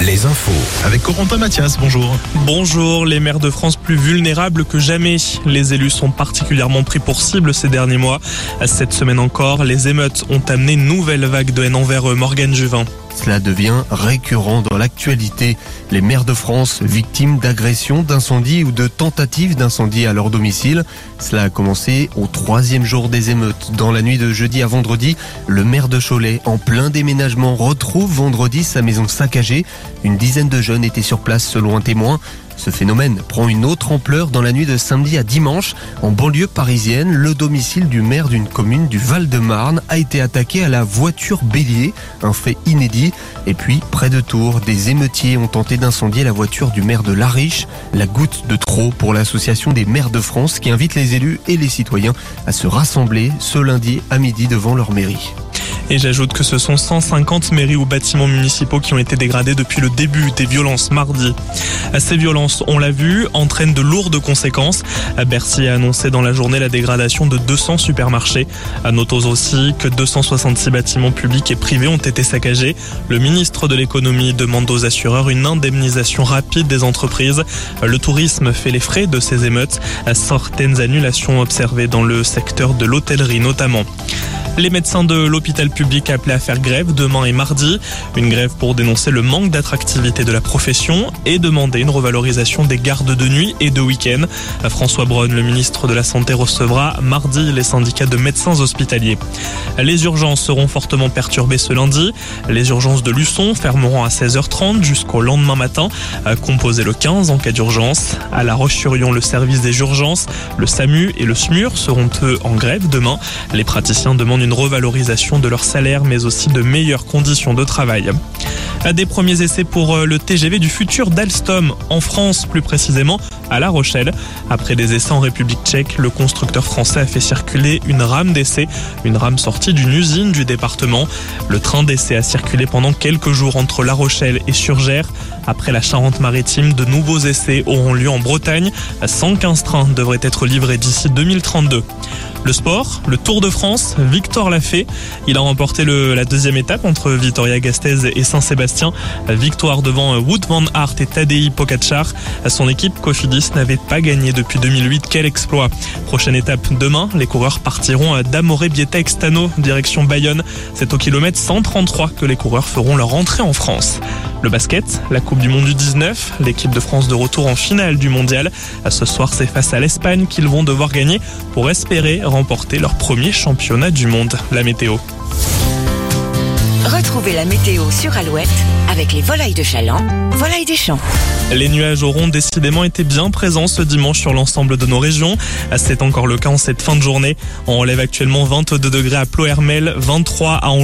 Les infos. Avec Corentin Mathias, bonjour. Bonjour, les maires de France plus vulnérables que jamais. Les élus sont particulièrement pris pour cible ces derniers mois. Cette semaine encore, les émeutes ont amené une nouvelle vague de haine envers Morgane Juvin. Cela devient récurrent dans l'actualité. Les maires de France victimes d'agressions, d'incendies ou de tentatives d'incendie à leur domicile. Cela a commencé au troisième jour des émeutes. Dans la nuit de jeudi à vendredi, le maire de Cholet, en plein déménagement, retrouve vendredi sa maison saccagée. Une dizaine de jeunes étaient sur place selon un témoin. Ce phénomène prend une autre ampleur dans la nuit de samedi à dimanche. En banlieue parisienne, le domicile du maire d'une commune du Val-de-Marne a été attaqué à la voiture bélier, un fait inédit. Et puis, près de Tours, des émeutiers ont tenté d'incendier la voiture du maire de Lariche. La goutte de trop pour l'association des maires de France qui invite les élus et les citoyens à se rassembler ce lundi à midi devant leur mairie. Et j'ajoute que ce sont 150 mairies ou bâtiments municipaux qui ont été dégradés depuis le début des violences mardi. Ces violences, on l'a vu, entraînent de lourdes conséquences. Bercy a annoncé dans la journée la dégradation de 200 supermarchés. Notons aussi que 266 bâtiments publics et privés ont été saccagés. Le ministre de l'économie demande aux assureurs une indemnisation rapide des entreprises. Le tourisme fait les frais de ces émeutes. Certaines annulations observées dans le secteur de l'hôtellerie notamment. Les médecins de l'hôpital public appelés à faire grève demain et mardi. Une grève pour dénoncer le manque d'attractivité de la profession et demander une revalorisation des gardes de nuit et de week-end. François Braun, le ministre de la Santé, recevra mardi les syndicats de médecins hospitaliers. Les urgences seront fortement perturbées ce lundi. Les urgences de Luçon fermeront à 16h30 jusqu'au lendemain matin. Composé le 15 en cas d'urgence. À La Roche-sur-Yon, le service des urgences, le SAMU et le SMUR seront eux en grève demain. Les praticiens demandent une revalorisation de leur salaire, mais aussi de meilleures conditions de travail. Des premiers essais pour euh, le TGV du futur d'Alstom, en France plus précisément à La Rochelle. Après des essais en République tchèque, le constructeur français a fait circuler une rame d'essai, une rame sortie d'une usine du département. Le train d'essai a circulé pendant quelques jours entre La Rochelle et Surgères. Après la Charente-Maritime, de nouveaux essais auront lieu en Bretagne. 115 trains devraient être livrés d'ici 2032. Le sport, le Tour de France, Victor l'a fait. Il a remporté la deuxième étape entre Vitoria Gasteiz et Saint-Sébastien. Victoire devant Wood van Aert et Tadej Pogacar. Son équipe N'avait pas gagné depuis 2008. Quel exploit Prochaine étape demain, les coureurs partiront d'Amore Bieta Extano, direction Bayonne. C'est au kilomètre 133 que les coureurs feront leur entrée en France. Le basket, la Coupe du Monde du 19, l'équipe de France de retour en finale du mondial. Ce soir, c'est face à l'Espagne qu'ils vont devoir gagner pour espérer remporter leur premier championnat du monde. La météo. Retrouvez la météo sur Alouette avec les volailles de Chaland, volailles des champs. Les nuages auront décidément été bien présents ce dimanche sur l'ensemble de nos régions. C'est encore le cas en cette fin de journée. On relève actuellement 22 degrés à Plohermel, 23 à Angers.